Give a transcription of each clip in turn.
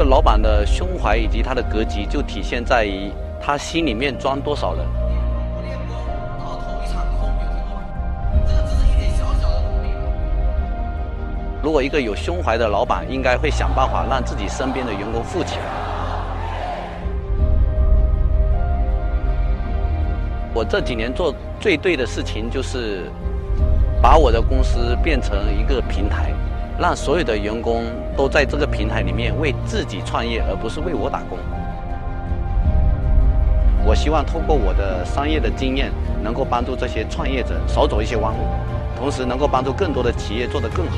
一个老板的胸怀以及他的格局，就体现在于他心里面装多少人。如果一个有胸怀的老板，应该会想办法让自己身边的员工富起来。我这几年做最对的事情，就是把我的公司变成一个平台，让所有的员工都在这个平台里面为自己创业，而不是为我打工。我希望通过我的商业的经验，能够帮助这些创业者少走一些弯路，同时能够帮助更多的企业做得更好。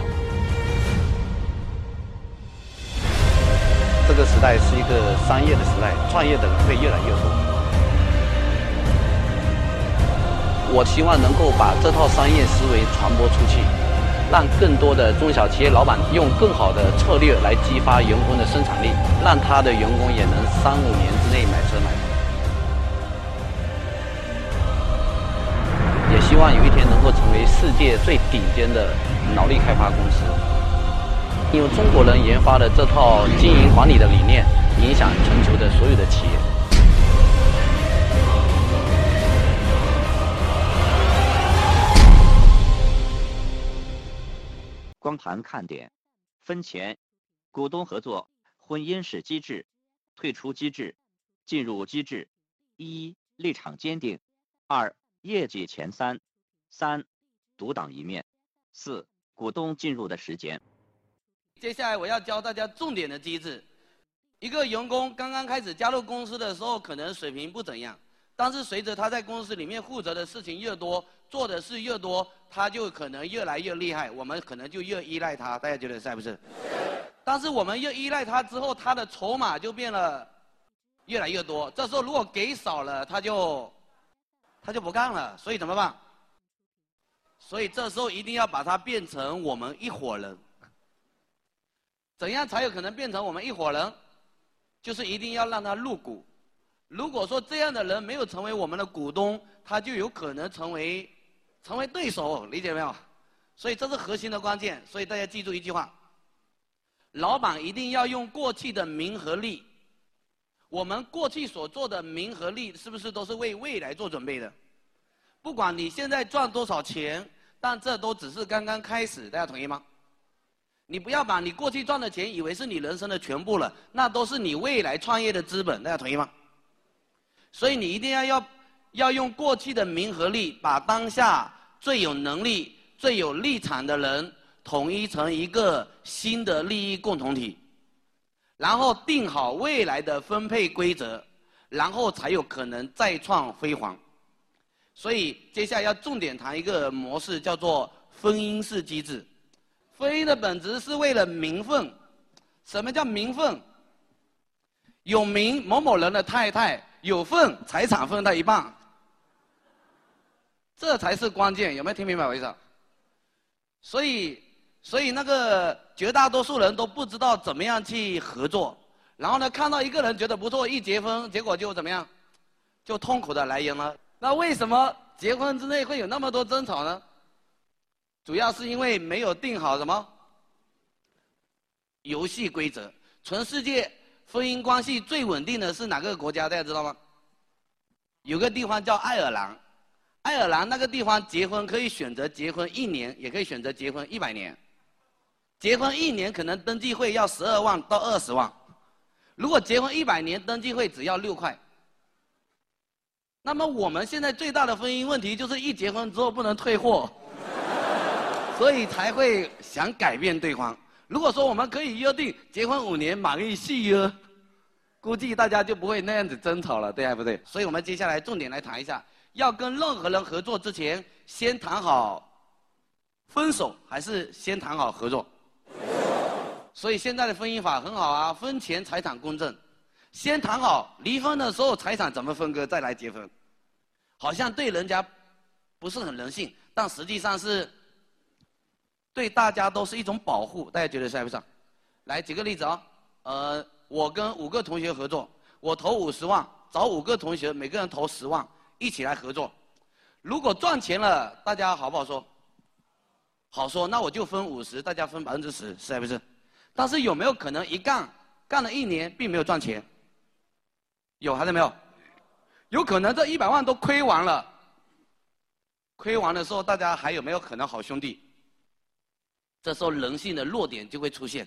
这个时代是一个商业的时代，创业的人会越来越多。我希望能够把这套商业思维传播出去，让更多的中小企业老板用更好的策略来激发员工的生产力，让他的员工也能三五年之内买车买房。也希望有一天能够成为世界最顶尖的脑力开发公司，用中国人研发的这套经营管理的理念，影响全球的所有的企业。光盘看点：分钱、股东合作、婚姻式机制、退出机制、进入机制。一、立场坚定；二、业绩前三；三、独当一面；四、股东进入的时间。接下来我要教大家重点的机制。一个员工刚刚开始加入公司的时候，可能水平不怎样，但是随着他在公司里面负责的事情越多，做的事越多，他就可能越来越厉害，我们可能就越依赖他。大家觉得是不是？但是我们越依赖他之后，他的筹码就变了越来越多。这时候如果给少了，他就他就不干了。所以怎么办？所以这时候一定要把他变成我们一伙人。怎样才有可能变成我们一伙人？就是一定要让他入股。如果说这样的人没有成为我们的股东，他就有可能成为成为对手，理解没有？所以这是核心的关键。所以大家记住一句话：老板一定要用过去的名和利。我们过去所做的名和利，是不是都是为未来做准备的？不管你现在赚多少钱，但这都只是刚刚开始。大家同意吗？你不要把你过去赚的钱以为是你人生的全部了，那都是你未来创业的资本。大家同意吗？所以你一定要要要用过去的名和利，把当下最有能力、最有立场的人统一成一个新的利益共同体，然后定好未来的分配规则，然后才有可能再创辉煌。所以接下来要重点谈一个模式，叫做婚姻式机制。婚姻的本质是为了名分。什么叫名分？有名某某人的太太，有份财产分他一半，这才是关键。有没有听明白我意思？所以，所以那个绝大多数人都不知道怎么样去合作。然后呢，看到一个人觉得不错，一结婚，结果就怎么样，就痛苦的来源了。那为什么结婚之内会有那么多争吵呢？主要是因为没有定好什么游戏规则。全世界婚姻关系最稳定的是哪个国家？大家知道吗？有个地方叫爱尔兰，爱尔兰那个地方结婚可以选择结婚一年，也可以选择结婚一百年。结婚一年可能登记费要十二万到二十万，如果结婚一百年，登记费只要六块。那么我们现在最大的婚姻问题就是一结婚之后不能退货。所以才会想改变对方。如果说我们可以约定结婚五年满意续约，估计大家就不会那样子争吵了，对还不对？所以我们接下来重点来谈一下，要跟任何人合作之前，先谈好分手还是先谈好合作？所以现在的婚姻法很好啊，婚前财产公证，先谈好离婚的时候财产怎么分割，再来结婚，好像对人家不是很人性，但实际上是。对大家都是一种保护，大家觉得是不是？来举个例子啊，呃，我跟五个同学合作，我投五十万，找五个同学，每个人投十万，一起来合作。如果赚钱了，大家好不好说？好说，那我就分五十，大家分百分之十，是不是？但是有没有可能一干干了一年并没有赚钱，有还是没有？有可能这一百万都亏完了。亏完的时候，大家还有没有可能好兄弟？这时候人性的弱点就会出现。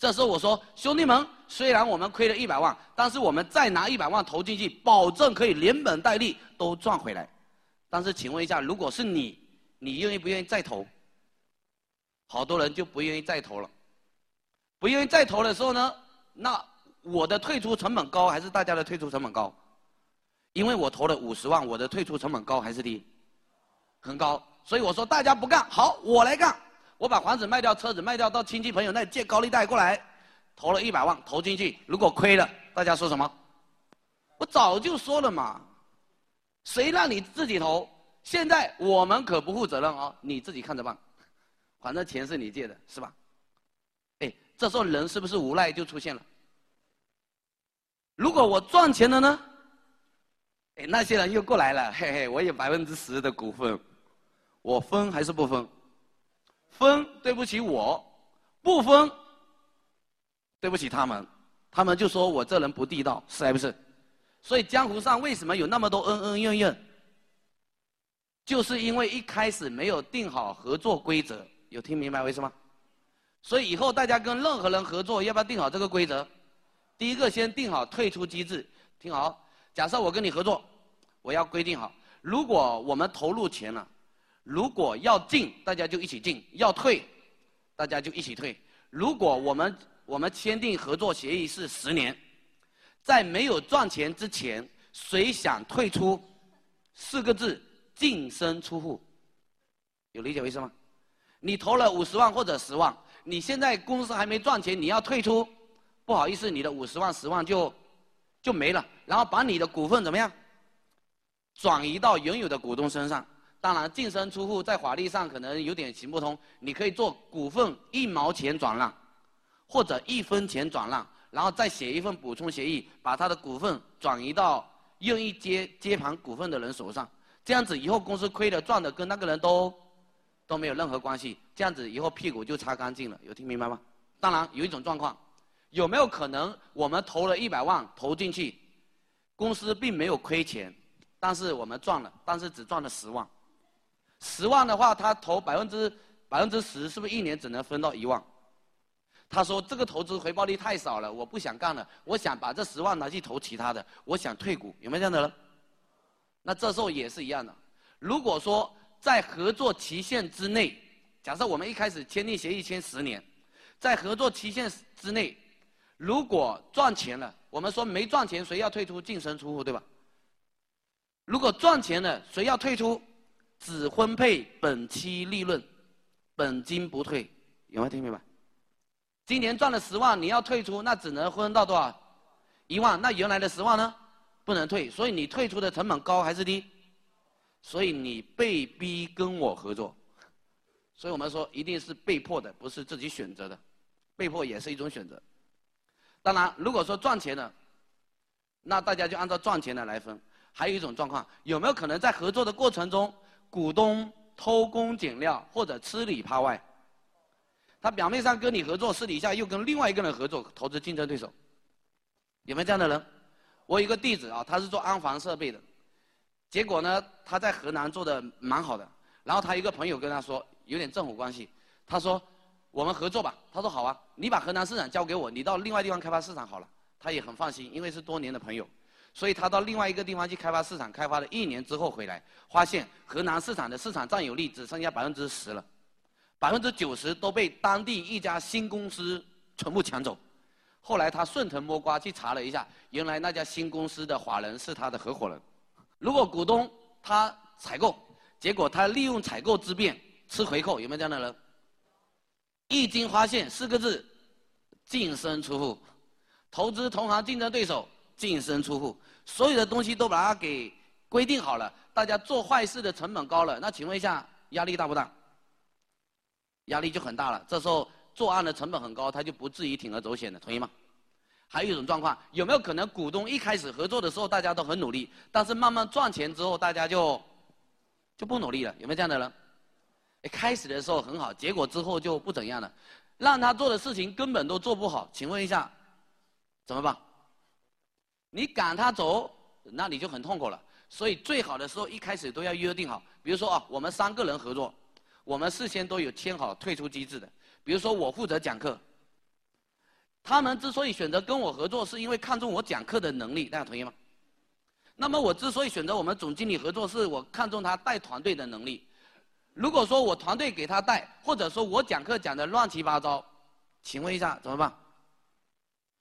这时候我说，兄弟们，虽然我们亏了一百万，但是我们再拿一百万投进去，保证可以连本带利都赚回来。但是请问一下，如果是你，你愿意不愿意再投？好多人就不愿意再投了。不愿意再投的时候呢，那我的退出成本高还是大家的退出成本高？因为我投了五十万，我的退出成本高还是低？很高。所以我说大家不干，好，我来干。我把房子卖掉，车子卖掉，到亲戚朋友那里借高利贷过来，投了一百万投进去，如果亏了，大家说什么？我早就说了嘛。谁让你自己投？现在我们可不负责任哦，你自己看着办。反正钱是你借的，是吧？哎，这时候人是不是无奈就出现了？如果我赚钱了呢？哎，那些人又过来了，嘿嘿，我有百分之十的股份，我分还是不分？分，对不起我；不分，对不起他们。他们就说我这人不地道，是还不是？所以江湖上为什么有那么多恩恩怨怨？就是因为一开始没有定好合作规则，有听明白为什么？所以以后大家跟任何人合作，要不要定好这个规则？第一个先定好退出机制，听好。假设我跟你合作，我要规定好，如果我们投入钱了，如果要进，大家就一起进；要退，大家就一起退。如果我们我们签订合作协议是十年。在没有赚钱之前，谁想退出？四个字：净身出户。有理解为什么？你投了五十万或者十万，你现在公司还没赚钱，你要退出，不好意思，你的五十万、十万就就没了。然后把你的股份怎么样？转移到原有的股东身上。当然，净身出户在法律上可能有点行不通。你可以做股份一毛钱转让，或者一分钱转让。然后再写一份补充协议，把他的股份转移到愿意接接盘股份的人手上。这样子以后公司亏的赚的跟那个人都都没有任何关系。这样子以后屁股就擦干净了。有听明白吗？当然有一种状况，有没有可能我们投了一百万投进去，公司并没有亏钱，但是我们赚了，但是只赚了十万。十万的话，他投百分之百分之十，是不是一年只能分到一万？他说：“这个投资回报率太少了，我不想干了。我想把这十万拿去投其他的，我想退股，有没有这样的人？那这时候也是一样的。如果说在合作期限之内，假设我们一开始签订协议签十年，在合作期限之内，如果赚钱了，我们说没赚钱谁要退出净身出户，对吧？如果赚钱了，谁要退出？只分配本期利润，本金不退，有没有听明白？”今年赚了十万，你要退出，那只能分到多少？一万。那原来的十万呢？不能退，所以你退出的成本高还是低？所以你被逼跟我合作。所以我们说，一定是被迫的，不是自己选择的。被迫也是一种选择。当然，如果说赚钱了，那大家就按照赚钱的来分。还有一种状况，有没有可能在合作的过程中，股东偷工减料或者吃里扒外？他表面上跟你合作，私底下又跟另外一个人合作，投资竞争对手，有没有这样的人？我有一个弟子啊，他是做安防设备的，结果呢，他在河南做的蛮好的，然后他一个朋友跟他说，有点政府关系，他说我们合作吧，他说好啊，你把河南市场交给我，你到另外地方开发市场好了，他也很放心，因为是多年的朋友，所以他到另外一个地方去开发市场，开发了一年之后回来，发现河南市场的市场占有率只剩下百分之十了。百分之九十都被当地一家新公司全部抢走，后来他顺藤摸瓜去查了一下，原来那家新公司的法人是他的合伙人。如果股东他采购，结果他利用采购之便吃回扣，有没有这样的人？一经发现四个字，净身出户，投资同行竞争对手，净身出户，所有的东西都把它给规定好了，大家做坏事的成本高了，那请问一下，压力大不大？压力就很大了，这时候作案的成本很高，他就不至于铤而走险的，同意吗？还有一种状况，有没有可能股东一开始合作的时候大家都很努力，但是慢慢赚钱之后大家就就不努力了？有没有这样的人？开始的时候很好，结果之后就不怎样了，让他做的事情根本都做不好。请问一下，怎么办？你赶他走，那你就很痛苦了。所以最好的时候一开始都要约定好，比如说啊，我们三个人合作，我们事先都有签好退出机制的。比如说我负责讲课，他们之所以选择跟我合作，是因为看中我讲课的能力，大家同意吗？那么我之所以选择我们总经理合作，是我看中他带团队的能力。如果说我团队给他带，或者说我讲课讲的乱七八糟，请问一下怎么办？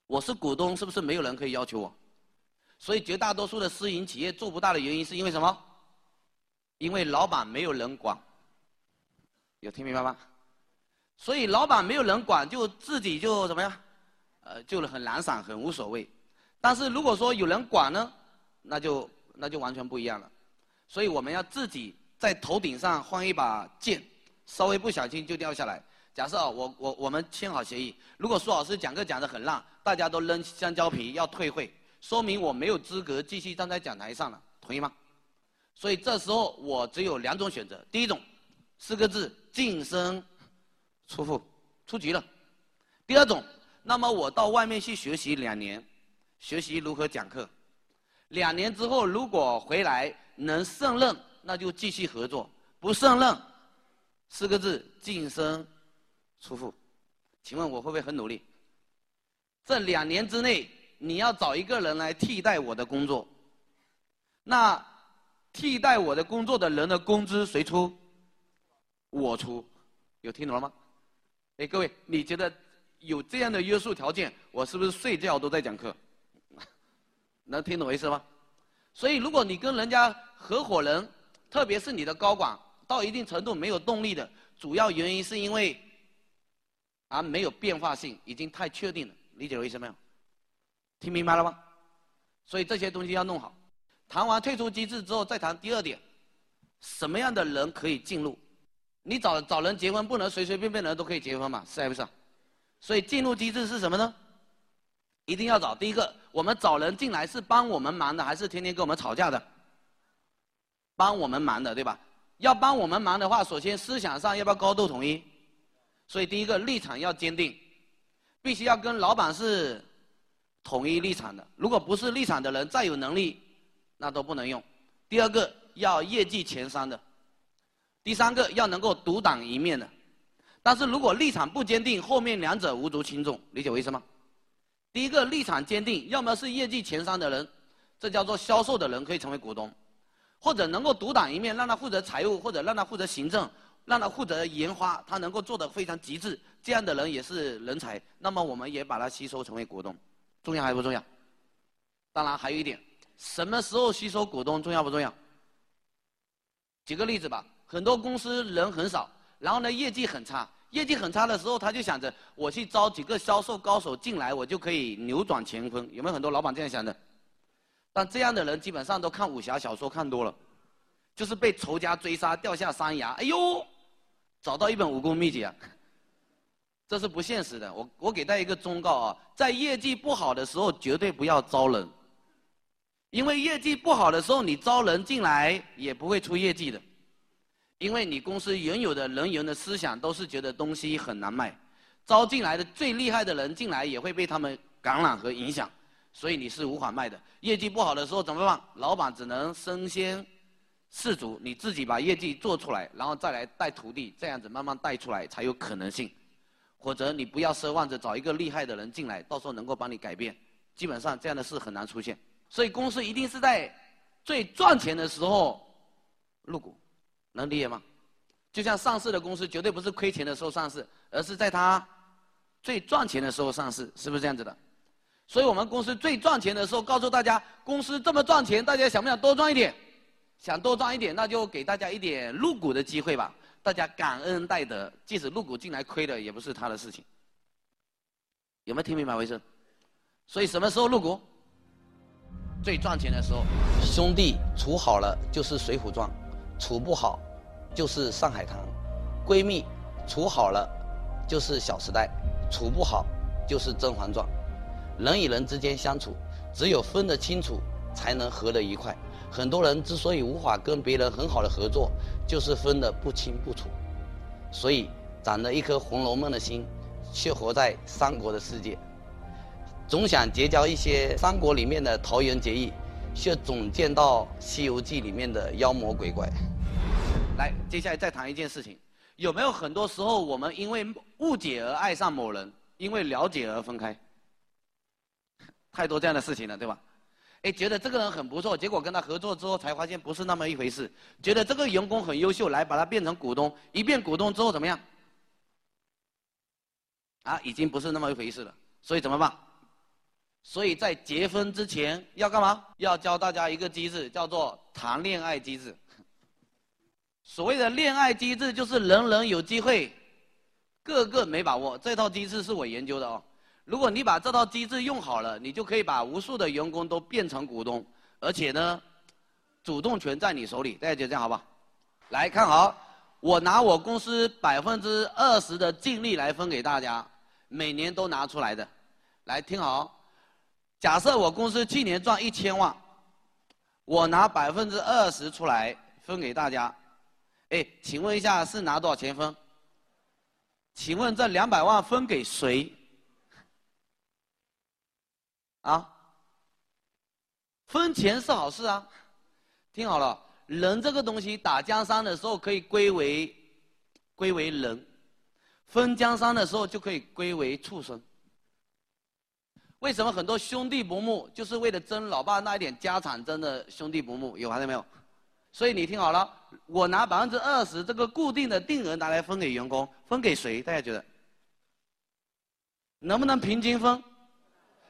我是股东，是不是没有人可以要求我？所以绝大多数的私营企业做不大的原因是因为什么？因为老板没有人管。有听明白吗？所以老板没有人管，就自己就怎么样？呃，就很懒散，很无所谓。但是如果说有人管呢，那就那就完全不一样了。所以我们要自己在头顶上换一把剑，稍微不小心就掉下来。假设啊，我我我们签好协议，如果苏老师讲课讲的很烂，大家都扔香蕉皮要退会，说明我没有资格继续站在讲台上了，同意吗？所以这时候我只有两种选择，第一种，四个字。晋升出户出局了。第二种，那么我到外面去学习两年，学习如何讲课。两年之后，如果回来能胜任，那就继续合作；不胜任，四个字晋升出户。请问我会不会很努力？这两年之内，你要找一个人来替代我的工作。那替代我的工作的人的工资谁出？我出，有听懂了吗？哎，各位，你觉得有这样的约束条件，我是不是睡觉都在讲课？能听懂我意思吗？所以，如果你跟人家合伙人，特别是你的高管，到一定程度没有动力的，主要原因是因为啊没有变化性，已经太确定了，理解我意思没有？听明白了吗？所以这些东西要弄好。谈完退出机制之后，再谈第二点，什么样的人可以进入？你找找人结婚不能随随便便的人都可以结婚嘛，是还不是？所以进入机制是什么呢？一定要找第一个，我们找人进来是帮我们忙的，还是天天跟我们吵架的？帮我们忙的，对吧？要帮我们忙的话，首先思想上要不要高度统一？所以第一个立场要坚定，必须要跟老板是统一立场的。如果不是立场的人，再有能力，那都不能用。第二个要业绩前三的。第三个要能够独挡一面的，但是如果立场不坚定，后面两者无足轻重，理解我意思吗？第一个立场坚定，要么是业绩前三的人，这叫做销售的人可以成为股东，或者能够独挡一面，让他负责财务或者让他负责行政，让他负责研发，他能够做得非常极致，这样的人也是人才，那么我们也把他吸收成为股东，重要还不重要？当然还有一点，什么时候吸收股东重要不重要？举个例子吧。很多公司人很少，然后呢业绩很差，业绩很差的时候，他就想着我去招几个销售高手进来，我就可以扭转乾坤。有没有很多老板这样想的？但这样的人基本上都看武侠小说看多了，就是被仇家追杀掉下山崖，哎呦，找到一本武功秘籍啊！这是不现实的。我我给大家一个忠告啊，在业绩不好的时候绝对不要招人，因为业绩不好的时候你招人进来也不会出业绩的。因为你公司原有的人员的思想都是觉得东西很难卖，招进来的最厉害的人进来也会被他们感染和影响，所以你是无法卖的。业绩不好的时候怎么办？老板只能身先士卒，你自己把业绩做出来，然后再来带徒弟，这样子慢慢带出来才有可能性。或者你不要奢望着找一个厉害的人进来，到时候能够帮你改变，基本上这样的事很难出现。所以公司一定是在最赚钱的时候入股。能理解吗？就像上市的公司绝对不是亏钱的时候上市，而是在它最赚钱的时候上市，是不是这样子的？所以我们公司最赚钱的时候，告诉大家，公司这么赚钱，大家想不想多赚一点？想多赚一点，那就给大家一点入股的机会吧。大家感恩戴德，即使入股进来亏了，也不是他的事情。有没有听明白我意思？所以什么时候入股？最赚钱的时候。兄弟处好了，就是《水浒传》。处不好，就是上海滩；闺蜜处好了，就是小时代；处不好，就是甄嬛传。人与人之间相处，只有分得清楚，才能合得愉快。很多人之所以无法跟别人很好的合作，就是分得不清不楚。所以，长了一颗《红楼梦》的心，却活在三国的世界。总想结交一些三国里面的桃园结义，却总见到西游记里面的妖魔鬼怪。来，接下来再谈一件事情，有没有很多时候我们因为误解而爱上某人，因为了解而分开？太多这样的事情了，对吧？哎，觉得这个人很不错，结果跟他合作之后才发现不是那么一回事。觉得这个员工很优秀，来把他变成股东，一变股东之后怎么样？啊，已经不是那么一回事了。所以怎么办？所以在结婚之前要干嘛？要教大家一个机制，叫做谈恋爱机制。所谓的恋爱机制，就是人人有机会，个个没把握。这套机制是我研究的哦。如果你把这套机制用好了，你就可以把无数的员工都变成股东，而且呢，主动权在你手里。大家觉得这样好不好？来看好，我拿我公司百分之二十的净利来分给大家，每年都拿出来的。来听好。假设我公司去年赚一千万，我拿百分之二十出来分给大家，哎，请问一下是拿多少钱分？请问这两百万分给谁？啊？分钱是好事啊，听好了，人这个东西打江山的时候可以归为归为人，分江山的时候就可以归为畜生。为什么很多兄弟不睦，就是为了争老爸那一点家产，争的兄弟不睦，有还是没有？所以你听好了，我拿百分之二十这个固定的定额拿来分给员工，分给谁？大家觉得能不能平均分？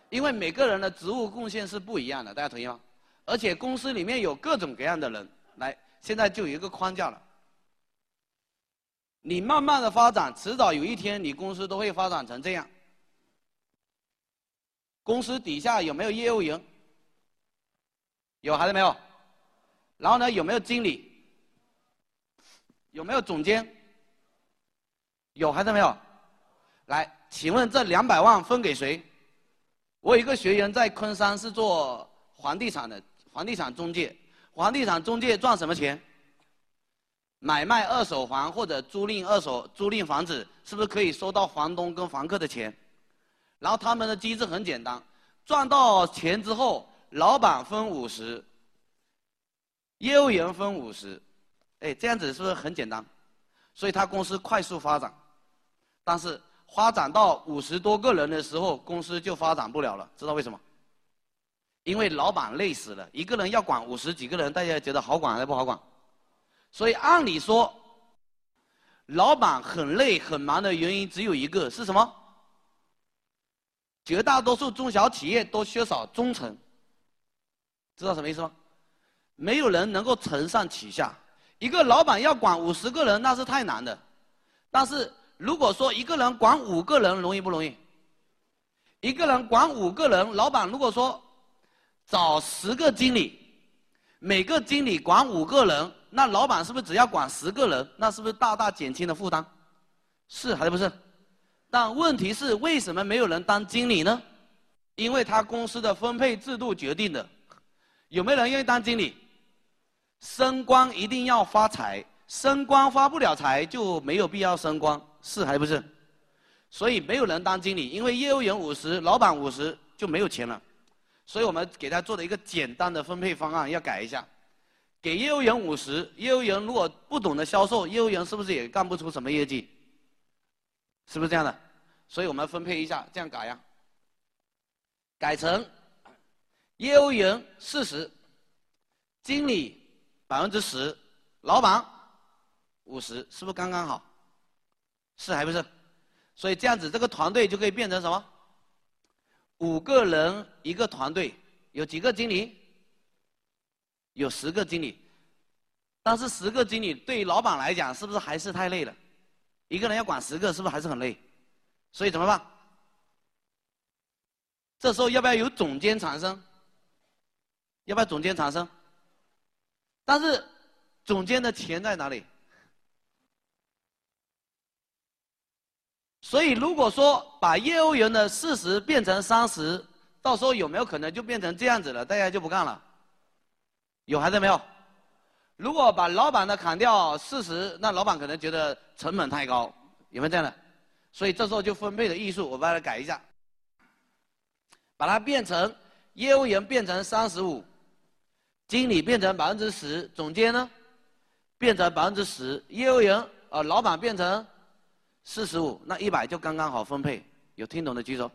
因为每个人的职务贡献是不一样的，大家同意吗？而且公司里面有各种各样的人，来，现在就有一个框架了。你慢慢的发展，迟早有一天你公司都会发展成这样。公司底下有没有业务员？有还是没有？然后呢，有没有经理？有没有总监？有还是没有？来，请问这两百万分给谁？我有一个学员在昆山是做房地产的，房地产中介。房地产中介赚什么钱？买卖二手房或者租赁二手租赁房子，是不是可以收到房东跟房客的钱？然后他们的机制很简单，赚到钱之后，老板分五十，业务员分五十，哎，这样子是不是很简单？所以他公司快速发展，但是发展到五十多个人的时候，公司就发展不了了，知道为什么？因为老板累死了，一个人要管五十几个人，大家觉得好管还是不好管？所以按理说，老板很累很忙的原因只有一个，是什么？绝大多数中小企业都缺少忠诚，知道什么意思吗？没有人能够承上启下。一个老板要管五十个人，那是太难的。但是如果说一个人管五个人，容易不容易？一个人管五个人，老板如果说找十个经理，每个经理管五个人，那老板是不是只要管十个人？那是不是大大减轻了负担？是还是不是？但问题是，为什么没有人当经理呢？因为他公司的分配制度决定的。有没有人愿意当经理？升官一定要发财，升官发不了财就没有必要升官，是还不是？所以没有人当经理，因为业务员五十，老板五十就没有钱了。所以我们给他做了一个简单的分配方案，要改一下。给业务员五十，业务员如果不懂得销售，业务员是不是也干不出什么业绩？是不是这样的？所以我们分配一下，这样改呀。改成业务员四十，经理百分之十，老板五十，是不是刚刚好？是还不是？所以这样子，这个团队就可以变成什么？五个人一个团队，有几个经理？有十个经理。但是十个经理对于老板来讲，是不是还是太累了？一个人要管十个，是不是还是很累？所以怎么办？这时候要不要有总监产生？要不要总监产生？但是总监的钱在哪里？所以如果说把业务员的四十变成三十，到时候有没有可能就变成这样子了？大家就不干了？有还是没有？如果把老板的砍掉四十，那老板可能觉得成本太高，有没有这样的？所以这时候就分配的艺术，我把它改一下。把它变成业务员变成三十五，经理变成百分之十，总监呢变成百分之十，业务员呃老板变成四十五，那一百就刚刚好分配。有听懂的举手。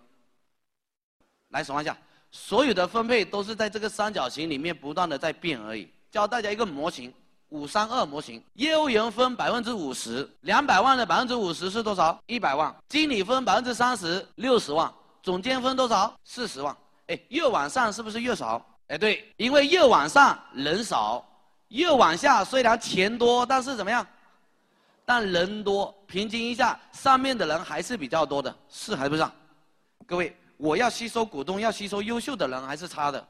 来，手放下。所有的分配都是在这个三角形里面不断的在变而已。教大家一个模型，五三二模型。业务员分百分之五十，两百万的百分之五十是多少？一百万。经理分百分之三十，六十万。总监分多少？四十万。哎，越往上是不是越少？哎，对，因为越往上人少，越往下虽然钱多，但是怎么样？但人多，平均一下，上面的人还是比较多的，是还不是？各位。我要吸收股东，要吸收优秀的人还是差的？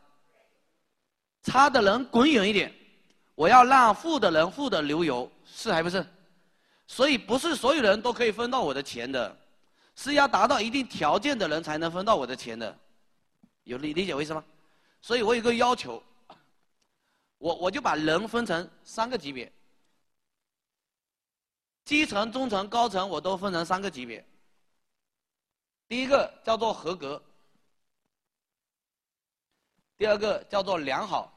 差的人滚远一点。我要让富的人富的流油，是还不是？所以不是所有人都可以分到我的钱的，是要达到一定条件的人才能分到我的钱的。有理理解我意思吗？所以我有个要求，我我就把人分成三个级别，基层、中层、高层，我都分成三个级别。第一个叫做合格，第二个叫做良好，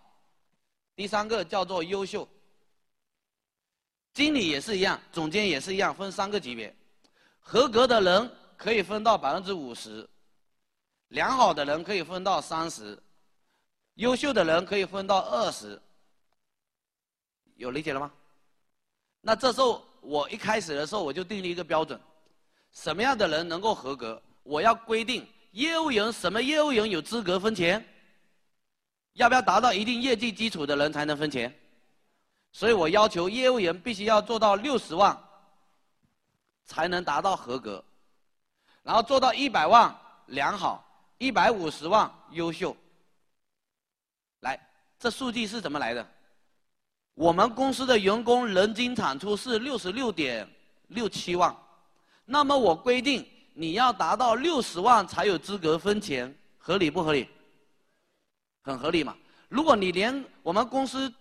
第三个叫做优秀。经理也是一样，总监也是一样，分三个级别。合格的人可以分到百分之五十，良好的人可以分到三十，优秀的人可以分到二十。有理解了吗？那这时候我一开始的时候我就定立一个标准，什么样的人能够合格？我要规定业务员什么业务员有资格分钱？要不要达到一定业绩基础的人才能分钱？所以我要求业务员必须要做到六十万，才能达到合格，然后做到一百万良好，一百五十万优秀。来，这数据是怎么来的？我们公司的员工人均产出是六十六点六七万，那么我规定。你要达到六十万才有资格分钱，合理不合理？很合理嘛。如果你连我们公司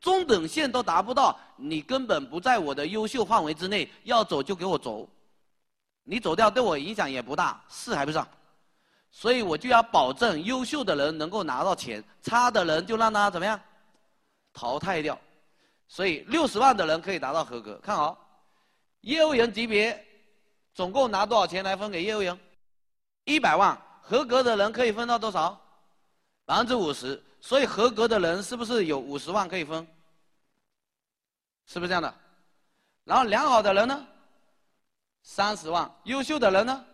中等线都达不到，你根本不在我的优秀范围之内，要走就给我走。你走掉对我影响也不大，是还不是？所以我就要保证优秀的人能够拿到钱，差的人就让他怎么样淘汰掉。所以六十万的人可以达到合格。看好，业务员级别。总共拿多少钱来分给业务员？一百万，合格的人可以分到多少？百分之五十。所以合格的人是不是有五十万可以分？是不是这样的？然后良好的人呢？三十万。优秀的人呢？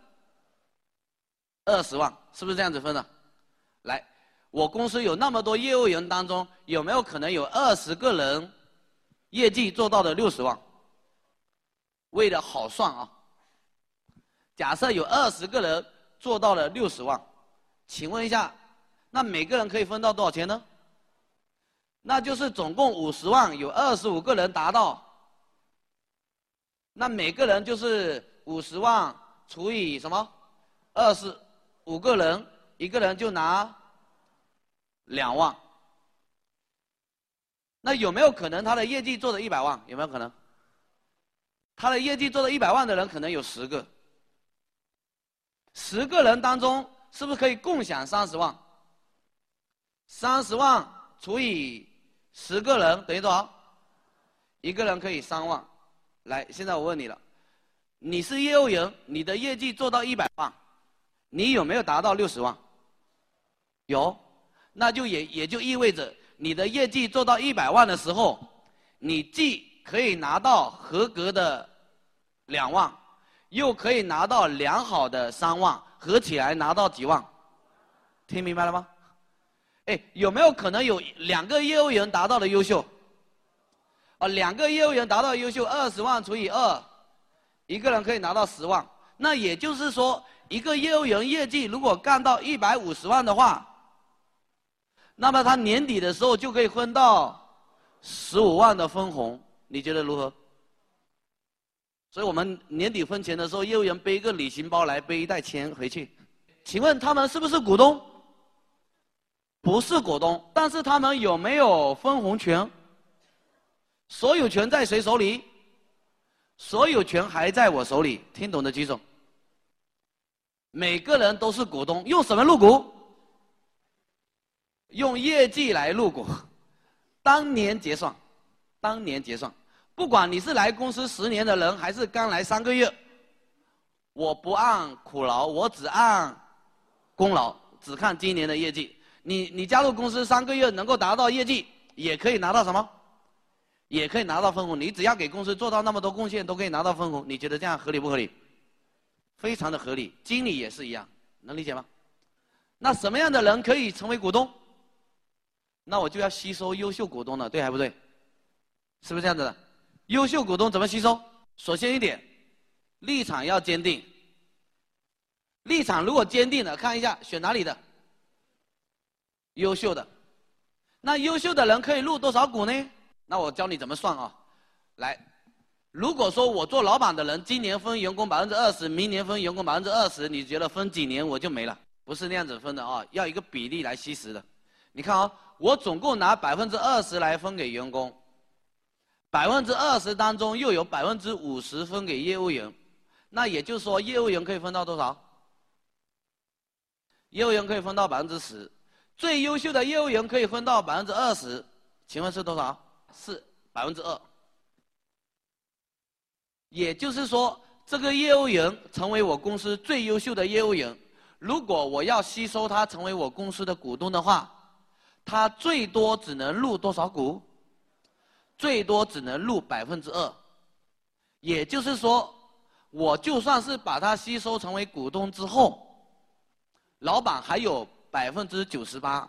二十万。是不是这样子分的？来，我公司有那么多业务员当中，有没有可能有二十个人业绩做到了六十万？为了好算啊。假设有二十个人做到了六十万，请问一下，那每个人可以分到多少钱呢？那就是总共五十万，有二十五个人达到，那每个人就是五十万除以什么？二十五个人，一个人就拿两万。那有没有可能他的业绩做了一百万？有没有可能？他的业绩做到一百万的人可能有十个。十个人当中，是不是可以共享三十万？三十万除以十个人等于多少？一个人可以三万。来，现在我问你了，你是业务员，你的业绩做到一百万，你有没有达到六十万？有，那就也也就意味着你的业绩做到一百万的时候，你既可以拿到合格的两万。又可以拿到良好的三万，合起来拿到几万？听明白了吗？哎，有没有可能有两个业务员达到了优秀？啊，两个业务员达到优秀，二十万除以二，一个人可以拿到十万。那也就是说，一个业务员业绩如果干到一百五十万的话，那么他年底的时候就可以分到十五万的分红。你觉得如何？所以我们年底分钱的时候，业务员背一个旅行包来，背一袋钱回去。请问他们是不是股东？不是股东，但是他们有没有分红权？所有权在谁手里？所有权还在我手里。听懂的举手。每个人都是股东，用什么入股？用业绩来入股，当年结算，当年结算。不管你是来公司十年的人，还是刚来三个月，我不按苦劳，我只按功劳，只看今年的业绩。你你加入公司三个月能够达到业绩，也可以拿到什么？也可以拿到分红。你只要给公司做到那么多贡献，都可以拿到分红。你觉得这样合理不合理？非常的合理。经理也是一样，能理解吗？那什么样的人可以成为股东？那我就要吸收优秀股东了，对还不对？是不是这样子的？优秀股东怎么吸收？首先一点，立场要坚定。立场如果坚定了，看一下选哪里的。优秀的，那优秀的人可以入多少股呢？那我教你怎么算啊。来，如果说我做老板的人，今年分员工百分之二十，明年分员工百分之二十，你觉得分几年我就没了？不是那样子分的啊，要一个比例来吸食的。你看啊，我总共拿百分之二十来分给员工。百分之二十当中又有百分之五十分给业务员，那也就是说业务员可以分到多少？业务员可以分到百分之十，最优秀的业务员可以分到百分之二十，请问是多少？是百分之二。也就是说，这个业务员成为我公司最优秀的业务员，如果我要吸收他成为我公司的股东的话，他最多只能入多少股？最多只能入百分之二，也就是说，我就算是把它吸收成为股东之后，老板还有百分之九十八，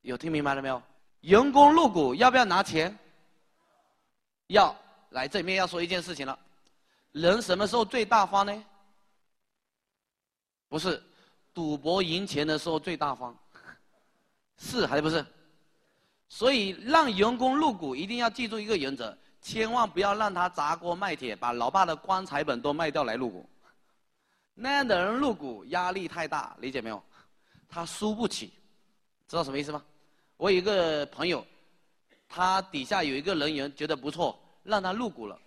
有听明白了没有？员工入股要不要拿钱？要，来这里面要说一件事情了，人什么时候最大方呢？不是，赌博赢钱的时候最大方，是还是不是？所以，让员工入股一定要记住一个原则：千万不要让他砸锅卖铁，把老爸的棺材本都卖掉来入股。那样的人入股压力太大，理解没有？他输不起，知道什么意思吗？我有一个朋友，他底下有一个人员觉得不错，让他入股了。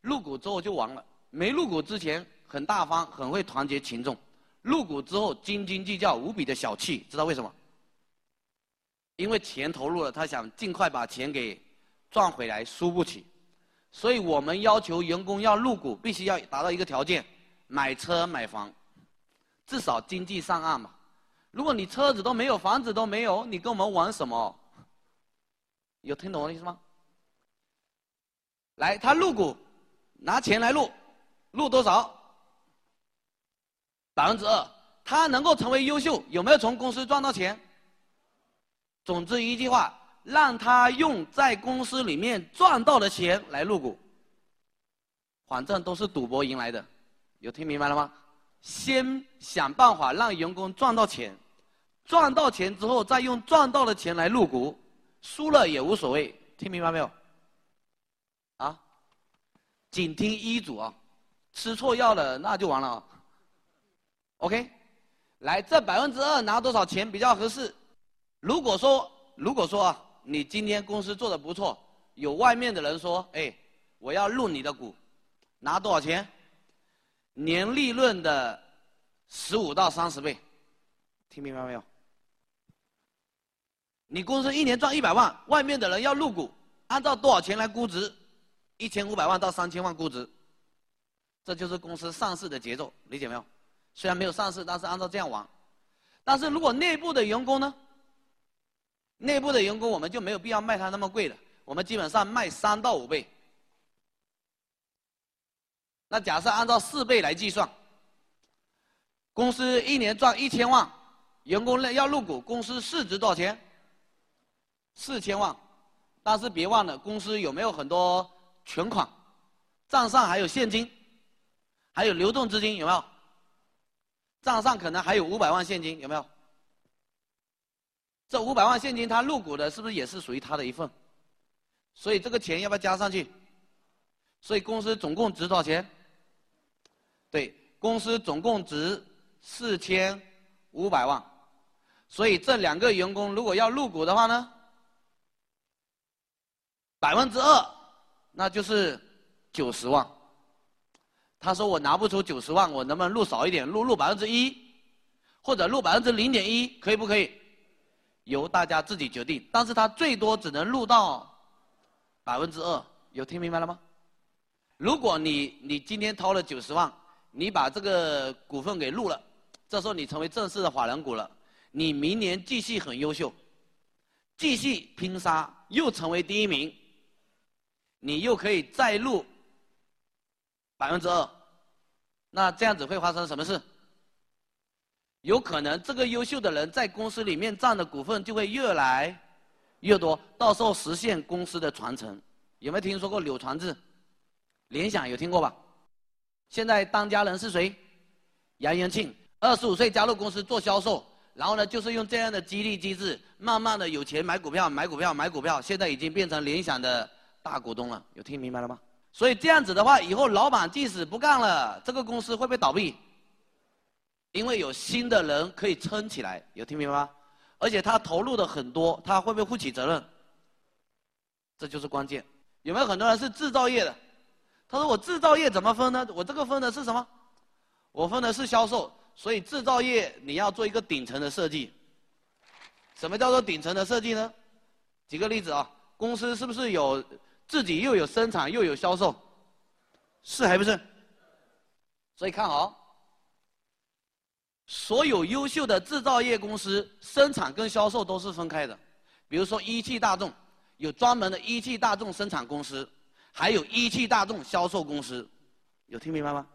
入股之后就完了。没入股之前很大方，很会团结群众；入股之后斤斤计较，无比的小气。知道为什么？因为钱投入了，他想尽快把钱给赚回来，输不起，所以我们要求员工要入股，必须要达到一个条件：买车买房，至少经济上岸嘛。如果你车子都没有，房子都没有，你跟我们玩什么？有听懂我的意思吗？来，他入股，拿钱来入，入多少？百分之二。他能够成为优秀，有没有从公司赚到钱？总之一句话，让他用在公司里面赚到的钱来入股，反正都是赌博赢来的，有听明白了吗？先想办法让员工赚到钱，赚到钱之后再用赚到的钱来入股，输了也无所谓，听明白没有？啊，仅听医嘱啊，吃错药了那就完了啊。OK，来，这百分之二拿多少钱比较合适？如果说，如果说啊，你今天公司做的不错，有外面的人说，哎，我要入你的股，拿多少钱？年利润的十五到三十倍，听明白没有？你公司一年赚一百万，外面的人要入股，按照多少钱来估值？一千五百万到三千万估值，这就是公司上市的节奏，理解没有？虽然没有上市，但是按照这样玩。但是如果内部的员工呢？内部的员工，我们就没有必要卖他那么贵的，我们基本上卖三到五倍。那假设按照四倍来计算，公司一年赚一千万，员工要入股，公司市值多少钱？四千万，但是别忘了，公司有没有很多存款？账上还有现金，还有流动资金有没有？账上可能还有五百万现金，有没有？这五百万现金，他入股的是不是也是属于他的一份？所以这个钱要不要加上去？所以公司总共值多少钱？对，公司总共值四千五百万。所以这两个员工如果要入股的话呢，百分之二，那就是九十万。他说我拿不出九十万，我能不能入少一点？入入百分之一，或者入百分之零点一，可以不可以？由大家自己决定，但是它最多只能录到百分之二，有听明白了吗？如果你你今天掏了九十万，你把这个股份给录了，这时候你成为正式的法人股了，你明年继续很优秀，继续拼杀，又成为第一名，你又可以再录百分之二，那这样子会发生什么事？有可能这个优秀的人在公司里面占的股份就会越来越多，到时候实现公司的传承。有没有听说过柳传志？联想有听过吧？现在当家人是谁？杨元庆，二十五岁加入公司做销售，然后呢，就是用这样的激励机制，慢慢的有钱买股票，买股票，买股票，现在已经变成联想的大股东了。有听明白了吗？所以这样子的话，以后老板即使不干了，这个公司会不会倒闭？因为有新的人可以撑起来，有听明白吗？而且他投入的很多，他会不会负起责任？这就是关键。有没有很多人是制造业的？他说我制造业怎么分呢？我这个分的是什么？我分的是销售。所以制造业你要做一个顶层的设计。什么叫做顶层的设计呢？举个例子啊，公司是不是有自己又有生产又有销售？是还不是？所以看好。所有优秀的制造业公司，生产跟销售都是分开的。比如说一汽大众，有专门的一汽大众生产公司，还有一汽大众销售公司，有听明白吗？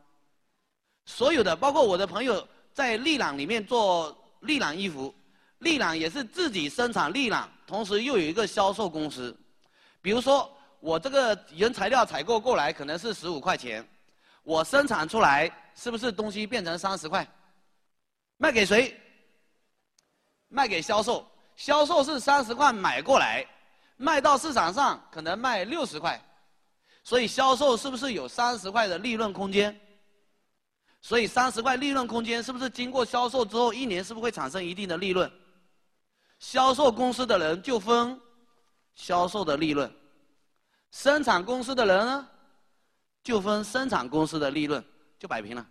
所有的，包括我的朋友在利朗里面做利朗衣服，利朗也是自己生产利朗，同时又有一个销售公司。比如说我这个原材料采购过来可能是十五块钱，我生产出来是不是东西变成三十块？卖给谁？卖给销售，销售是三十块买过来，卖到市场上可能卖六十块，所以销售是不是有三十块的利润空间？所以三十块利润空间是不是经过销售之后一年是不是会产生一定的利润？销售公司的人就分销售的利润，生产公司的人呢就分生产公司的利润，就摆平了。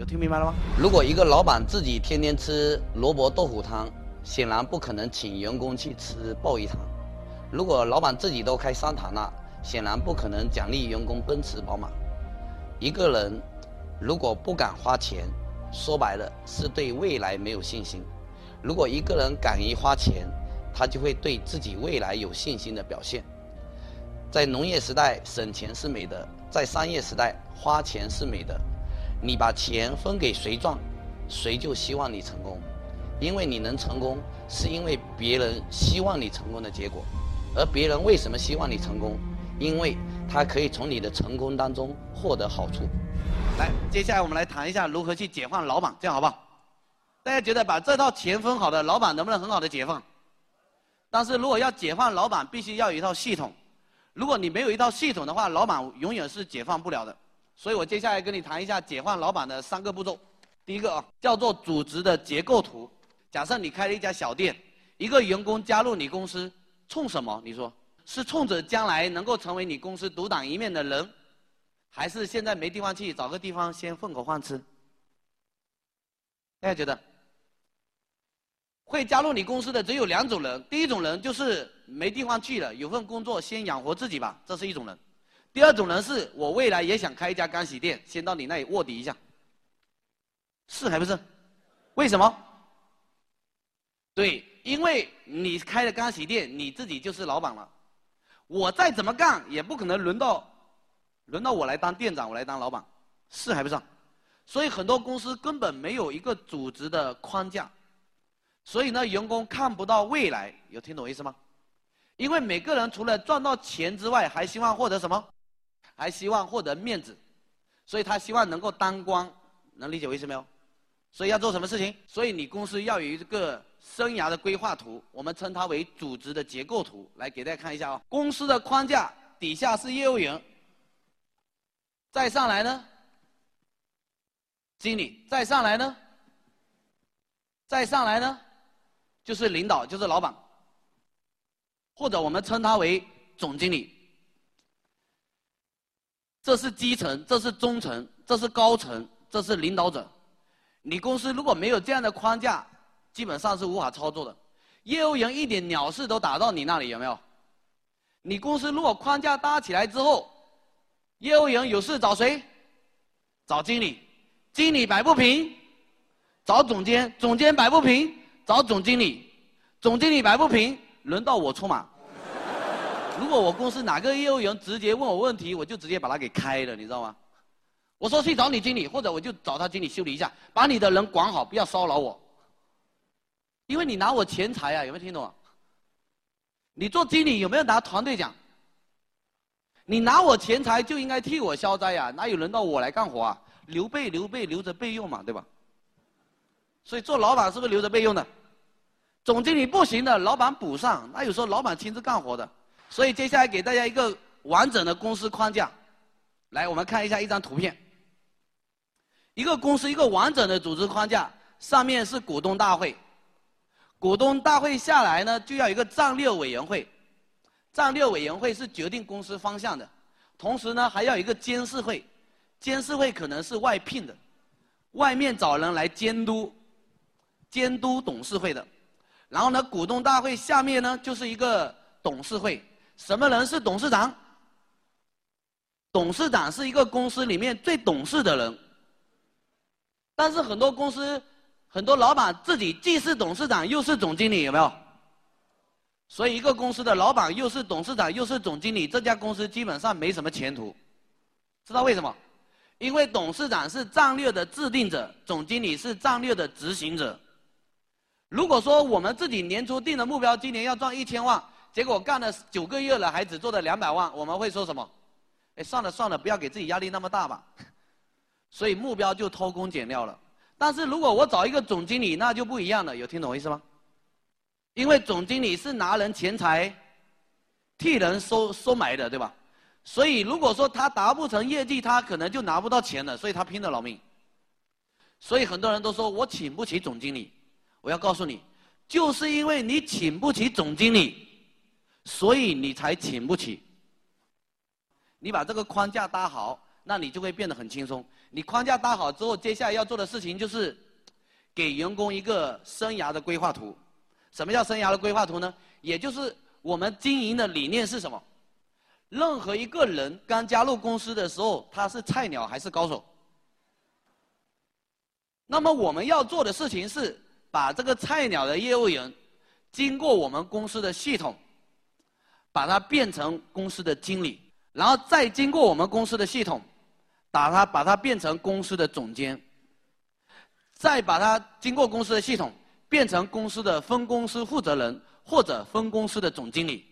有听明白了吗？如果一个老板自己天天吃萝卜豆腐汤，显然不可能请员工去吃鲍鱼汤；如果老板自己都开桑塔纳，显然不可能奖励员工奔驰宝马。一个人如果不敢花钱，说白了是对未来没有信心；如果一个人敢于花钱，他就会对自己未来有信心的表现。在农业时代，省钱是美德；在商业时代，花钱是美德。你把钱分给谁赚，谁就希望你成功，因为你能成功，是因为别人希望你成功的结果。而别人为什么希望你成功？因为他可以从你的成功当中获得好处。来，接下来我们来谈一下如何去解放老板，这样好不好？大家觉得把这套钱分好的老板能不能很好的解放？但是如果要解放老板，必须要有一套系统。如果你没有一套系统的话，老板永远是解放不了的。所以我接下来跟你谈一下解放老板的三个步骤。第一个啊，叫做组织的结构图。假设你开了一家小店，一个员工加入你公司，冲什么？你说是冲着将来能够成为你公司独当一面的人，还是现在没地方去，找个地方先混口饭吃？大家觉得会加入你公司的只有两种人。第一种人就是没地方去了，有份工作先养活自己吧，这是一种人。第二种人是我未来也想开一家干洗店，先到你那里卧底一下，是还不是？为什么？对，因为你开了干洗店，你自己就是老板了。我再怎么干，也不可能轮到轮到我来当店长，我来当老板，是还不是？所以很多公司根本没有一个组织的框架，所以呢，员工看不到未来。有听懂我意思吗？因为每个人除了赚到钱之外，还希望获得什么？还希望获得面子，所以他希望能够当官，能理解我意思没有？所以要做什么事情？所以你公司要有一个生涯的规划图，我们称它为组织的结构图，来给大家看一下啊。公司的框架底下是业务员，再上来呢，经理，再上来呢，再上来呢，就是领导，就是老板，或者我们称它为总经理。这是基层，这是中层，这是高层，这是领导者。你公司如果没有这样的框架，基本上是无法操作的。业务员一点鸟事都打到你那里，有没有？你公司如果框架搭起来之后，业务员有事找谁？找经理，经理摆不平，找总监，总监摆不平，找总经理，总经理摆不平，轮到我出马。如果我公司哪个业务员直接问我问题，我就直接把他给开了，你知道吗？我说去找你经理，或者我就找他经理修理一下，把你的人管好，不要骚扰我。因为你拿我钱财啊，有没有听懂？你做经理有没有拿团队奖？你拿我钱财就应该替我消灾呀，哪有轮到我来干活啊？留备留备留着备用嘛，对吧？所以做老板是不是留着备用的？总经理不行的，老板补上。那有时候老板亲自干活的。所以接下来给大家一个完整的公司框架，来，我们看一下一张图片。一个公司一个完整的组织框架，上面是股东大会。股东大会下来呢，就要一个战略委员会，战略委员会是决定公司方向的，同时呢还要一个监事会，监事会可能是外聘的，外面找人来监督，监督董事会的，然后呢股东大会下面呢就是一个董事会，什么人是董事长？董事长是一个公司里面最懂事的人，但是很多公司。很多老板自己既是董事长又是总经理，有没有？所以一个公司的老板又是董事长又是总经理，这家公司基本上没什么前途。知道为什么？因为董事长是战略的制定者，总经理是战略的执行者。如果说我们自己年初定的目标，今年要赚一千万，结果干了九个月了还只做了两百万，我们会说什么？哎，算了算了，不要给自己压力那么大吧。所以目标就偷工减料了。但是如果我找一个总经理，那就不一样了。有听懂我意思吗？因为总经理是拿人钱财，替人收收买的，对吧？所以如果说他达不成业绩，他可能就拿不到钱了。所以他拼了老命。所以很多人都说我请不起总经理。我要告诉你，就是因为你请不起总经理，所以你才请不起。你把这个框架搭好，那你就会变得很轻松。你框架搭好之后，接下来要做的事情就是给员工一个生涯的规划图。什么叫生涯的规划图呢？也就是我们经营的理念是什么？任何一个人刚加入公司的时候，他是菜鸟还是高手？那么我们要做的事情是把这个菜鸟的业务员经过我们公司的系统，把它变成公司的经理，然后再经过我们公司的系统。把它把它变成公司的总监，再把它经过公司的系统变成公司的分公司负责人或者分公司的总经理，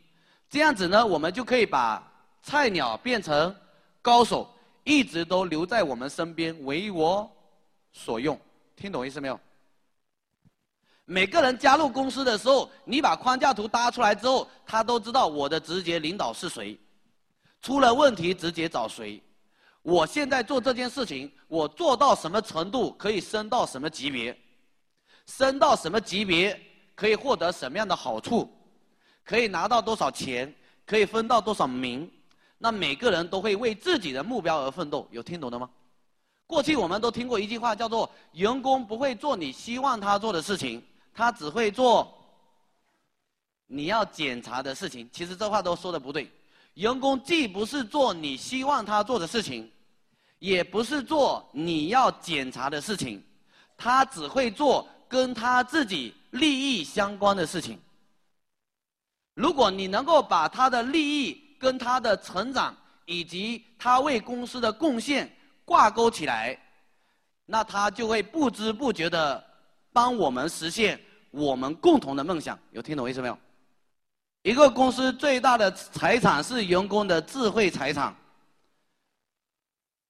这样子呢，我们就可以把菜鸟变成高手，一直都留在我们身边为我所用。听懂意思没有？每个人加入公司的时候，你把框架图搭出来之后，他都知道我的直接领导是谁，出了问题直接找谁。我现在做这件事情，我做到什么程度可以升到什么级别？升到什么级别可以获得什么样的好处？可以拿到多少钱？可以分到多少名？那每个人都会为自己的目标而奋斗。有听懂的吗？过去我们都听过一句话，叫做“员工不会做你希望他做的事情，他只会做你要检查的事情”。其实这话都说的不对。员工既不是做你希望他做的事情，也不是做你要检查的事情，他只会做跟他自己利益相关的事情。如果你能够把他的利益跟他的成长以及他为公司的贡献挂钩起来，那他就会不知不觉的帮我们实现我们共同的梦想。有听懂意思没有？一个公司最大的财产是员工的智慧财产。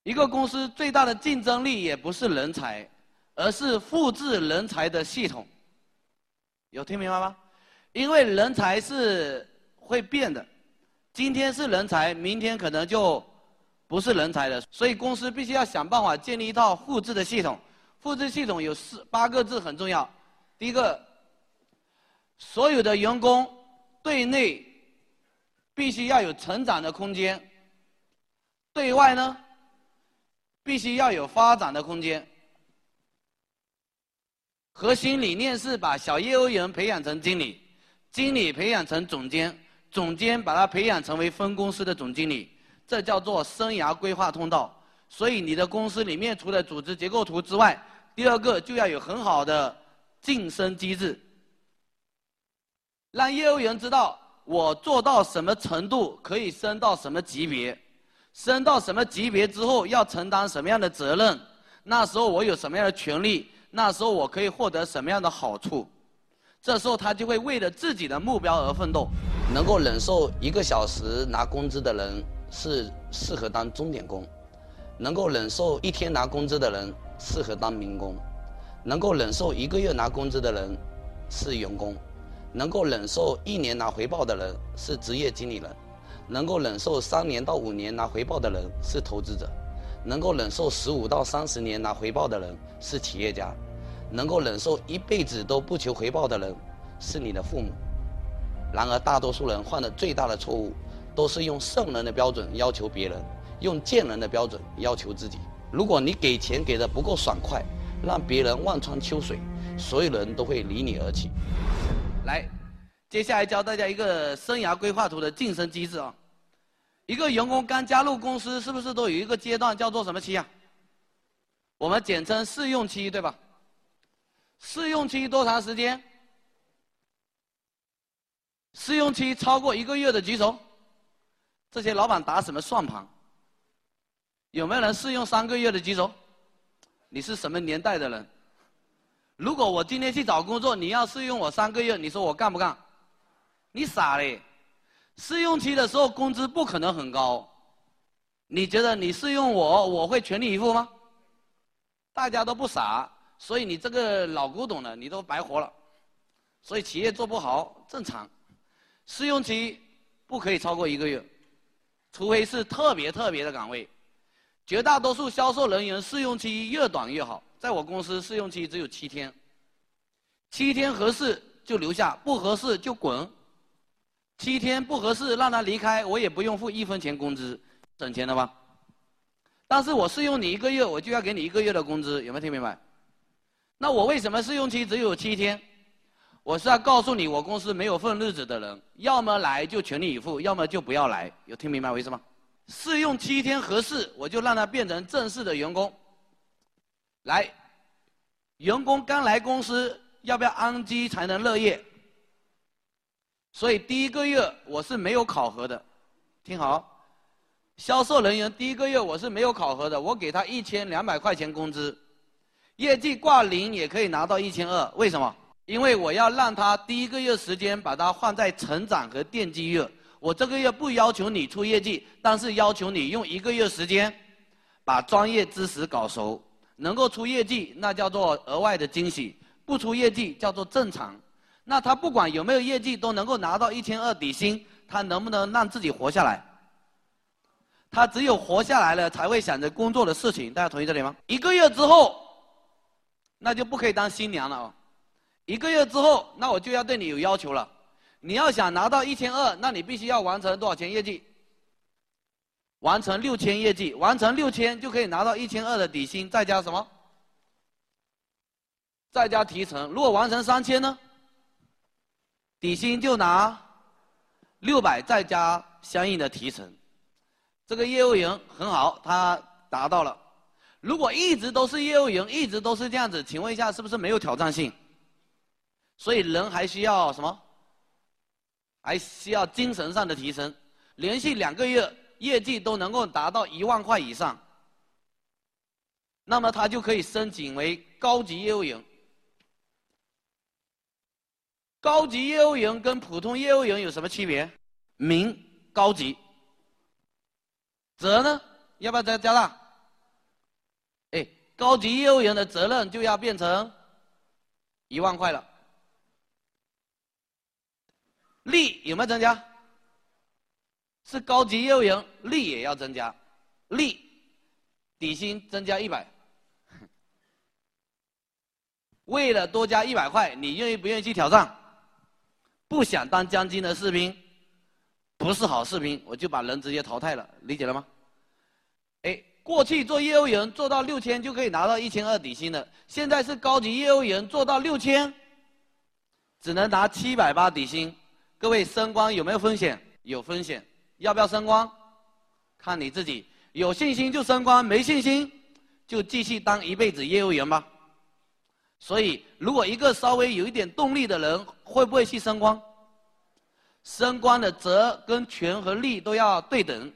一个公司最大的竞争力也不是人才，而是复制人才的系统。有听明白吗？因为人才是会变的，今天是人才，明天可能就不是人才了。所以公司必须要想办法建立一套复制的系统。复制系统有四八个字很重要。第一个，所有的员工。对内必须要有成长的空间，对外呢必须要有发展的空间。核心理念是把小业务员培养成经理，经理培养成总监，总监把他培养成为分公司的总经理，这叫做生涯规划通道。所以你的公司里面除了组织结构图之外，第二个就要有很好的晋升机制，让业务员知道我做到什么程度可以升到什么级别，升到什么级别之后要承担什么样的责任，那时候我有什么样的权利，那时候我可以获得什么样的好处，这时候他就会为了自己的目标而奋斗。能够忍受一个小时拿工资的人是适合当钟点工。能够忍受一天拿工资的人适合当民工，能够忍受一个月拿工资的人是员工，能够忍受一年拿回报的人是职业经理人，能够忍受三年到五年拿回报的人是投资者，能够忍受十五到三十年拿回报的人是企业家，能够忍受一辈子都不求回报的人是你的父母。然而，大多数人犯的最大的错误，都是用圣人的标准要求别人。用贱人的标准要求自己。如果你给钱给的不够爽快，让别人望穿秋水，所有人都会离你而去。来，接下来教大家一个生涯规划图的晋升机制啊。一个员工刚加入公司，是不是都有一个阶段叫做什么期啊？我们简称试用期，对吧？试用期多长时间？试用期超过一个月的举手。这些老板打什么算盘？有没有人试用三个月的举手？你是什么年代的人？如果我今天去找工作，你要试用我三个月，你说我干不干？你傻嘞！试用期的时候工资不可能很高，你觉得你试用我，我会全力以赴吗？大家都不傻，所以你这个老古董了，你都白活了。所以企业做不好正常，试用期不可以超过一个月，除非是特别特别的岗位。绝大多数销售人员试用期越短越好，在我公司试用期只有七天，七天合适就留下，不合适就滚。七天不合适让他离开，我也不用付一分钱工资，省钱了吧？但是我试用你一个月，我就要给你一个月的工资，有没有听明白？那我为什么试用期只有七天？我是要告诉你，我公司没有混日子的人，要么来就全力以赴，要么就不要来，有听明白我意思吗？试用七天合适，我就让他变成正式的员工。来，员工刚来公司，要不要安居才能乐业？所以第一个月我是没有考核的，听好，销售人员第一个月我是没有考核的，我给他一千两百块钱工资，业绩挂零也可以拿到一千二，为什么？因为我要让他第一个月时间把它放在成长和奠基月。我这个月不要求你出业绩，但是要求你用一个月时间，把专业知识搞熟。能够出业绩，那叫做额外的惊喜；不出业绩，叫做正常。那他不管有没有业绩，都能够拿到一千二底薪。他能不能让自己活下来？他只有活下来了，才会想着工作的事情。大家同意这里吗？一个月之后，那就不可以当新娘了哦。一个月之后，那我就要对你有要求了。你要想拿到一千二，那你必须要完成多少钱业绩？完成六千业绩，完成六千就可以拿到一千二的底薪，再加什么？再加提成。如果完成三千呢？底薪就拿六百，再加相应的提成。这个业务员很好，他达到了。如果一直都是业务员，一直都是这样子，请问一下，是不是没有挑战性？所以人还需要什么？还需要精神上的提升，连续两个月业绩都能够达到一万块以上，那么他就可以申请为高级业务员。高级业务员跟普通业务员有什么区别？名高级，责呢？要不要再加大？哎，高级业务员的责任就要变成一万块了。利有没有增加？是高级业务员，利也要增加，利底薪增加一百。为了多加一百块，你愿意不愿意去挑战？不想当将军的士兵，不是好士兵，我就把人直接淘汰了，理解了吗？哎，过去做业务员做到六千就可以拿到一千二底薪的，现在是高级业务员做到六千。只能拿七百八底薪。各位升官有没有风险？有风险。要不要升官？看你自己。有信心就升官，没信心就继续当一辈子业务员吧。所以，如果一个稍微有一点动力的人，会不会去升官？升官的责跟权和利都要对等。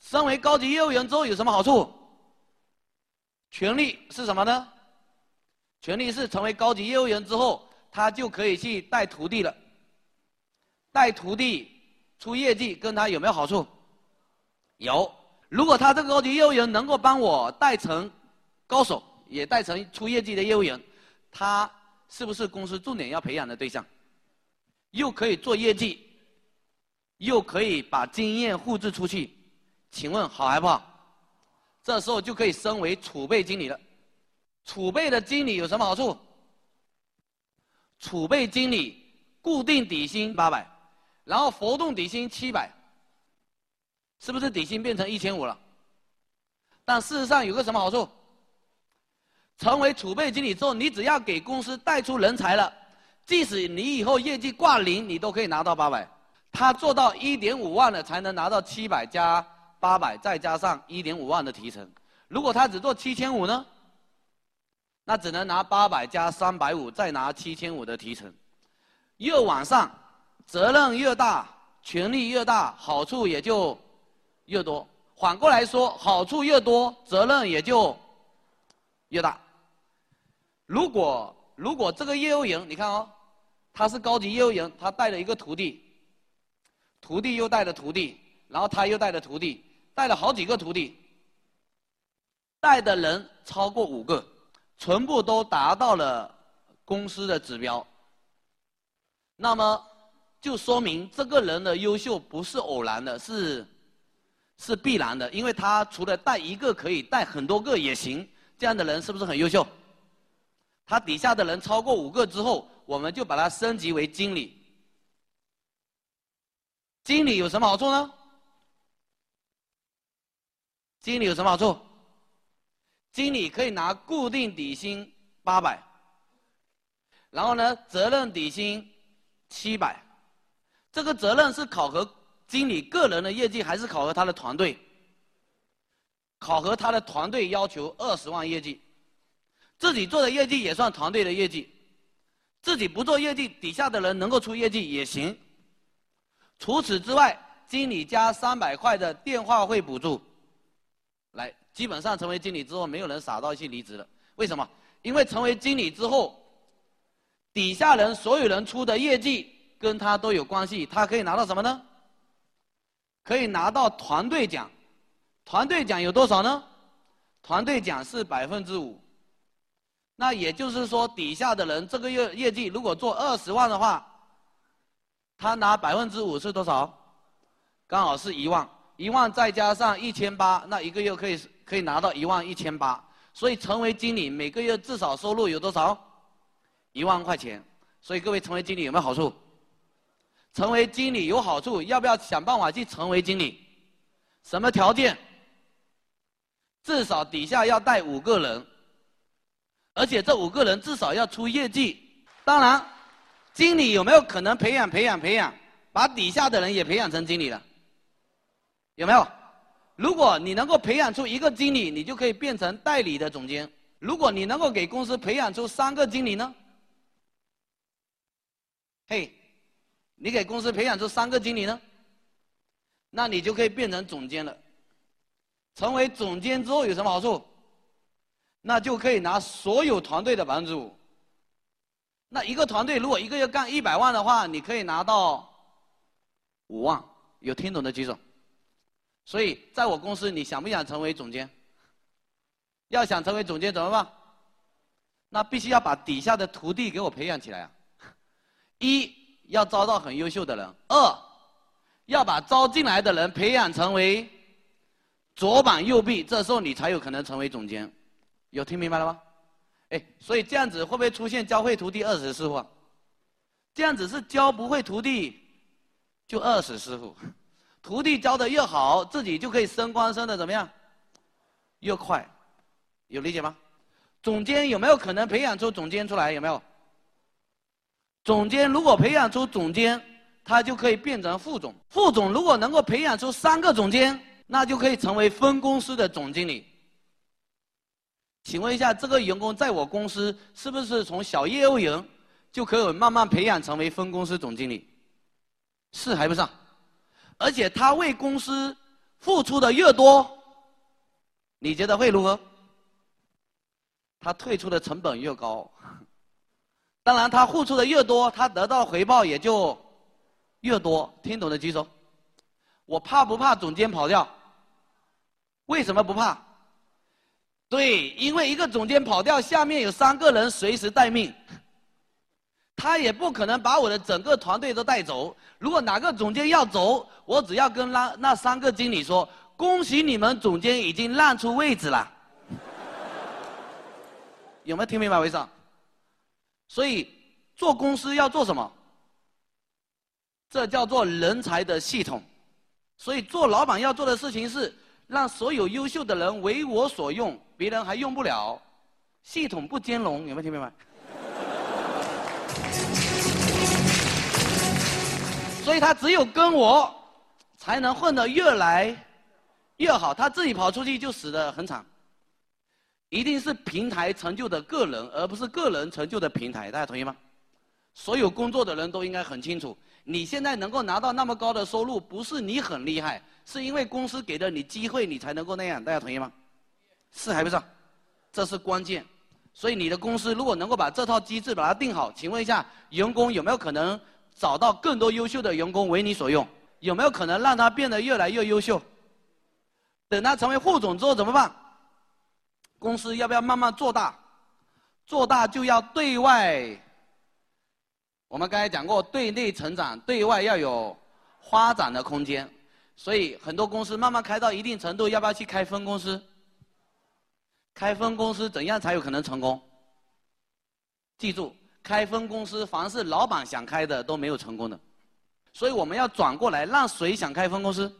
身为高级业务员之后有什么好处？权利是什么呢？权利是成为高级业务员之后，他就可以去带徒弟了。带徒弟出业绩，跟他有没有好处？有。如果他这个高级业务员能够帮我带成高手，也带成出业绩的业务员，他是不是公司重点要培养的对象？又可以做业绩，又可以把经验复制出去，请问好还不好？这时候就可以升为储备经理了。储备的经理有什么好处？储备经理固定底薪八百，然后浮动底薪七百。是不是底薪变成一千五了？但事实上有个什么好处？成为储备经理之后，你只要给公司带出人才了，即使你以后业绩挂零，你都可以拿到八百。他做到一点五万了，才能拿到七百加八百，再加上一点五万的提成。如果他只做七千五呢？那只能拿八百加三百五，再拿七千五的提成。又往上，责任越大，权力越大，好处也就。越多，反过来说，好处越多，责任也就越大。如果如果这个业务员，你看哦，他是高级业务员，他带了一个徒弟，徒弟又带了徒弟，然后他又带了徒弟，带了好几个徒弟，带的人超过五个，全部都达到了公司的指标，那么就说明这个人的优秀不是偶然的，是。是必然的，因为他除了带一个可以带很多个也行，这样的人是不是很优秀？他底下的人超过五个之后，我们就把他升级为经理。经理有什么好处呢？经理有什么好处？经理可以拿固定底薪八百，然后呢，责任底薪七百，这个责任是考核。经理个人的业绩还是考核他的团队，考核他的团队要求二十万业绩，自己做的业绩也算团队的业绩，自己不做业绩，底下的人能够出业绩也行。除此之外，经理加三百块的电话费补助，来，基本上成为经理之后，没有人傻到去离职了。为什么？因为成为经理之后，底下人所有人出的业绩跟他都有关系，他可以拿到什么呢？可以拿到团队奖，团队奖有多少呢？团队奖是百分之五。那也就是说，底下的人这个月业绩如果做二十万的话，他拿百分之五是多少？刚好是一万，一万再加上一千八，那一个月可以可以拿到一万一千八。所以成为经理，每个月至少收入有多少？一万块钱。所以各位成为经理有没有好处？成为经理有好处，要不要想办法去成为经理？什么条件？至少底下要带五个人，而且这五个人至少要出业绩。当然，经理有没有可能培养、培养、培养，把底下的人也培养成经理了？有没有？如果你能够培养出一个经理，你就可以变成代理的总监。如果你能够给公司培养出三个经理呢？嘿。你给公司培养出三个经理呢，那你就可以变成总监了。成为总监之后有什么好处？那就可以拿所有团队的百分之五。那一个团队如果一个月干一百万的话，你可以拿到五万。有听懂的举手。所以在我公司，你想不想成为总监？要想成为总监怎么办？那必须要把底下的徒弟给我培养起来啊！一。要招到很优秀的人。二，要把招进来的人培养成为左膀右臂，这时候你才有可能成为总监。有听明白了吗？哎，所以这样子会不会出现教会徒弟饿死师傅？这样子是教不会徒弟就饿死师傅。徒弟教的越好，自己就可以升官升的怎么样？越快。有理解吗？总监有没有可能培养出总监出来？有没有？总监如果培养出总监，他就可以变成副总。副总如果能够培养出三个总监，那就可以成为分公司的总经理。请问一下，这个员工在我公司是不是从小业务员就可以慢慢培养成为分公司总经理？是还不上？而且他为公司付出的越多，你觉得会如何？他退出的成本越高。当然，他付出的越多，他得到的回报也就越多。听懂的举手。我怕不怕总监跑掉？为什么不怕？对，因为一个总监跑掉，下面有三个人随时待命，他也不可能把我的整个团队都带走。如果哪个总监要走，我只要跟那那三个经理说：“恭喜你们，总监已经让出位置了。”有没有听明白我意思？所以做公司要做什么？这叫做人才的系统。所以做老板要做的事情是。让所有优秀的人为我所用，别人还用不了，系统不兼容，有没有听明白？所以他只有跟我，才能混得越来越好。他自己跑出去就死得很惨。一定是平台成就的个人，而不是个人成就的平台。大家同意吗？所有工作的人都应该很清楚，你现在能够拿到那么高的收入，不是你很厉害。是因为公司给了你机会，你才能够那样，大家同意吗？是还不是？这是关键。所以你的公司如果能够把这套机制把它定好，请问一下，员工有没有可能找到更多优秀的员工为你所用？有没有可能让他变得越来越优秀？等他成为副总之后怎么办？公司要不要慢慢做大？做大就要对外。我们刚才讲过，对内成长，对外要有发展的空间。所以很多公司慢慢开到一定程度，要不要去开分公司？开分公司怎样才有可能成功？记住，开分公司凡是老板想开的都没有成功的。所以我们要转过来，让谁想开分公司？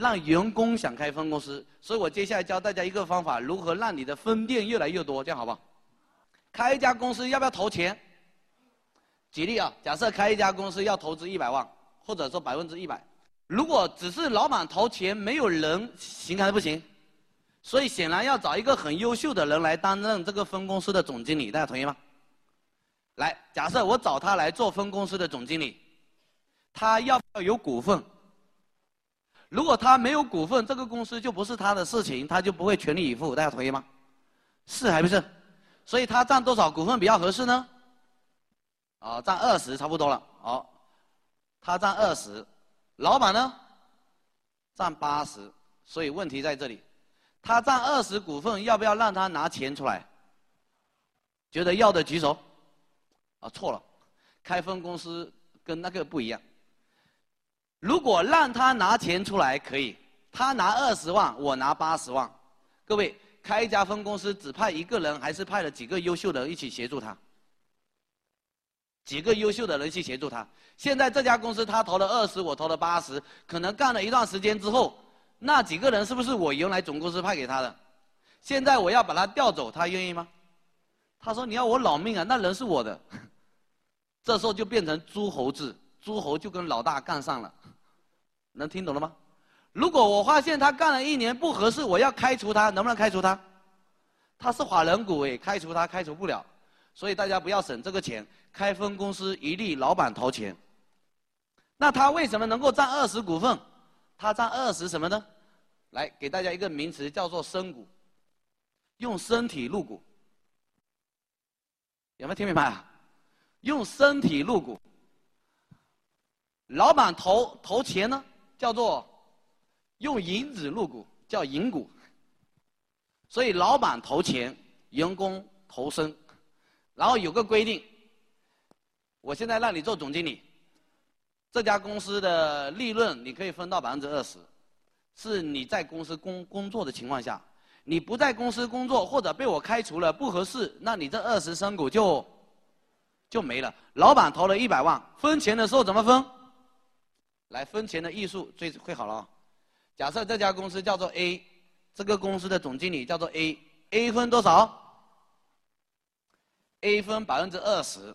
让员工想开分公司。所以我接下来教大家一个方法，如何让你的分店越来越多，这样好不好？开一家公司要不要投钱？举例啊，假设开一家公司要投资一百万，或者说百分之一百。如果只是老板投钱，没有人行还是不行？所以显然要找一个很优秀的人来担任这个分公司的总经理，大家同意吗？来，假设我找他来做分公司的总经理，他要不要有股份？如果他没有股份，这个公司就不是他的事情，他就不会全力以赴，大家同意吗？是还不是？所以他占多少股份比较合适呢？啊，占二十差不多了。好，他占二十。老板呢，占八十，所以问题在这里，他占二十股份，要不要让他拿钱出来？觉得要的举手。啊，错了，开分公司跟那个不一样。如果让他拿钱出来可以，他拿二十万，我拿八十万。各位，开一家分公司只派一个人，还是派了几个优秀的人一起协助他？几个优秀的人去协助他。现在这家公司他投了二十，我投了八十，可能干了一段时间之后，那几个人是不是我原来总公司派给他的？现在我要把他调走，他愿意吗？他说你要我老命啊，那人是我的。这时候就变成诸侯制，诸侯就跟老大干上了。能听懂了吗？如果我发现他干了一年不合适，我要开除他，能不能开除他？他是法人股诶，开除他开除不了。所以大家不要省这个钱，开分公司一律老板掏钱。那他为什么能够占二十股份？他占二十什么呢？来给大家一个名词叫做身股，用身体入股。有没有听明白啊？用身体入股。老板投投钱呢，叫做用银子入股，叫银股。所以老板投钱，员工投身。然后有个规定，我现在让你做总经理，这家公司的利润你可以分到百分之二十，是你在公司工工作的情况下，你不在公司工作或者被我开除了不合适，那你这二十身股就就没了。老板投了一百万，分钱的时候怎么分？来分钱的艺术最会好了。假设这家公司叫做 A，这个公司的总经理叫做 A，A 分多少？A 分百分之二十，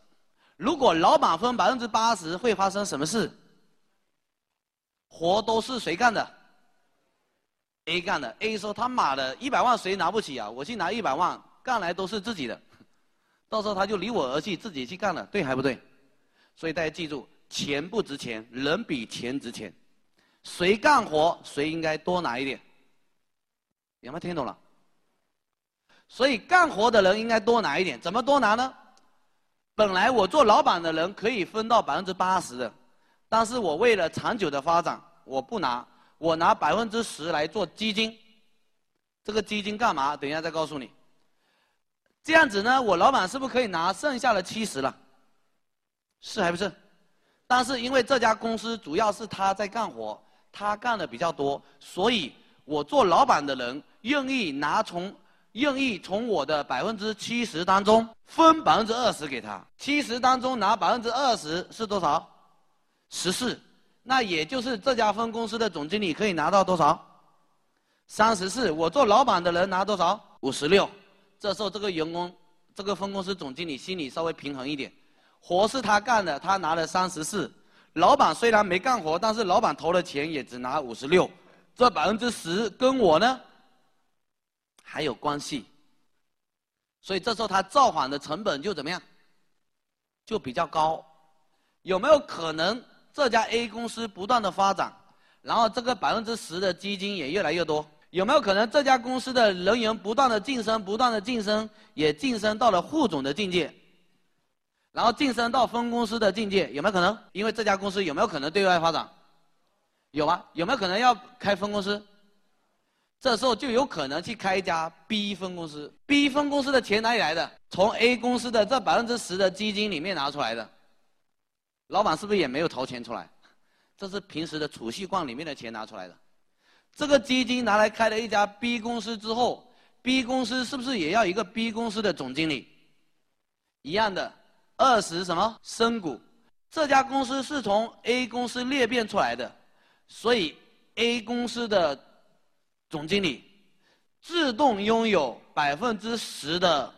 如果老板分百分之八十，会发生什么事？活都是谁干的？A 干的。A 说他妈的，一百万谁拿不起啊？我去拿一百万，干来都是自己的，到时候他就离我而去，自己去干了，对还不对？所以大家记住，钱不值钱，人比钱值钱。谁干活，谁应该多拿一点。有没有听懂了？所以干活的人应该多拿一点，怎么多拿呢？本来我做老板的人可以分到百分之八十的，但是我为了长久的发展，我不拿，我拿百分之十来做基金。这个基金干嘛？等一下再告诉你。这样子呢，我老板是不是可以拿剩下的七十了？是还不是？但是因为这家公司主要是他在干活，他干的比较多，所以我做老板的人。愿意拿从愿意从我的百分之七十当中分百分之二十给他，七十当中拿百分之二十是多少？十四，那也就是这家分公司的总经理可以拿到多少？三十四。我做老板的人拿多少？五十六。这时候这个员工，这个分公司总经理心里稍微平衡一点，活是他干的，他拿了三十四。老板虽然没干活，但是老板投的钱也只拿五十六，这百分之十跟我呢？还有关系，所以这时候他造反的成本就怎么样？就比较高。有没有可能这家 A 公司不断的发展，然后这个百分之十的基金也越来越多？有没有可能这家公司的人员不断的晋升，不断的晋升，也晋升到了副总的境界，然后晋升到分公司的境界？有没有可能？因为这家公司有没有可能对外发展？有啊，有没有可能要开分公司？这时候就有可能去开一家 B 分公司。B 分公司的钱哪里来的？从 A 公司的这百分之十的基金里面拿出来的。老板是不是也没有掏钱出来？这是平时的储蓄罐里面的钱拿出来的。这个基金拿来开了一家 B 公司之后，B 公司是不是也要一个 B 公司的总经理？一样的，二十什么深股？这家公司是从 A 公司裂变出来的，所以 A 公司的。总经理自动拥有百分之十的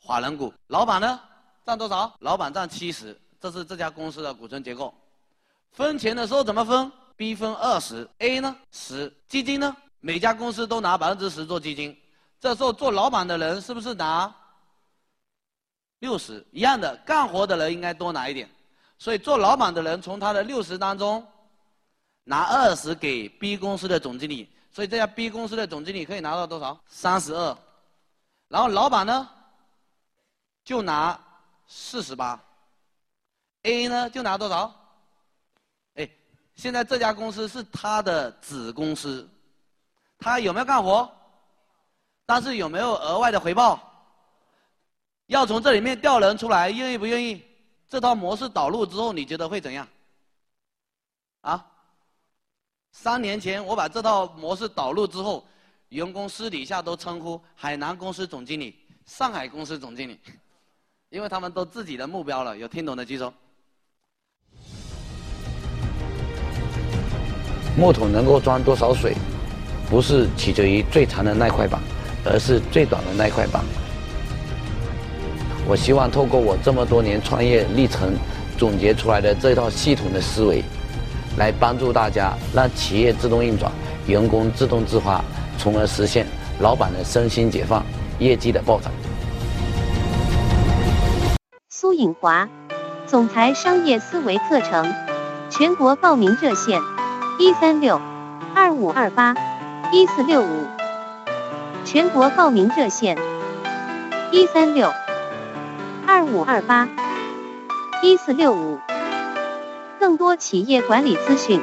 法人股，老板呢占多少？老板占七十，这是这家公司的股权结构。分钱的时候怎么分？B 分二十，A 呢十，基金呢每家公司都拿百分之十做基金，这时候做老板的人是不是拿六十？一样的，干活的人应该多拿一点，所以做老板的人从他的六十当中拿二十给 B 公司的总经理。所以这家 B 公司的总经理可以拿到多少？三十二，然后老板呢，就拿四十八，A 呢就拿多少？哎，现在这家公司是他的子公司，他有没有干活？但是有没有额外的回报？要从这里面调人出来，愿意不愿意？这套模式导入之后，你觉得会怎样？啊？三年前我把这套模式导入之后，员工私底下都称呼海南公司总经理、上海公司总经理，因为他们都自己的目标了。有听懂的举手。木桶能够装多少水，不是取决于最长的那块板，而是最短的那块板。我希望透过我这么多年创业历程总结出来的这套系统的思维。来帮助大家，让企业自动运转，员工自动自发，从而实现老板的身心解放，业绩的暴涨。苏颖华，总裁商业思维课程，全国报名热线：一三六二五二八一四六五。全国报名热线：一三六二五二八一四六五。更多企业管理资讯，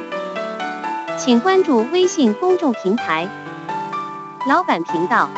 请关注微信公众平台“老板频道”。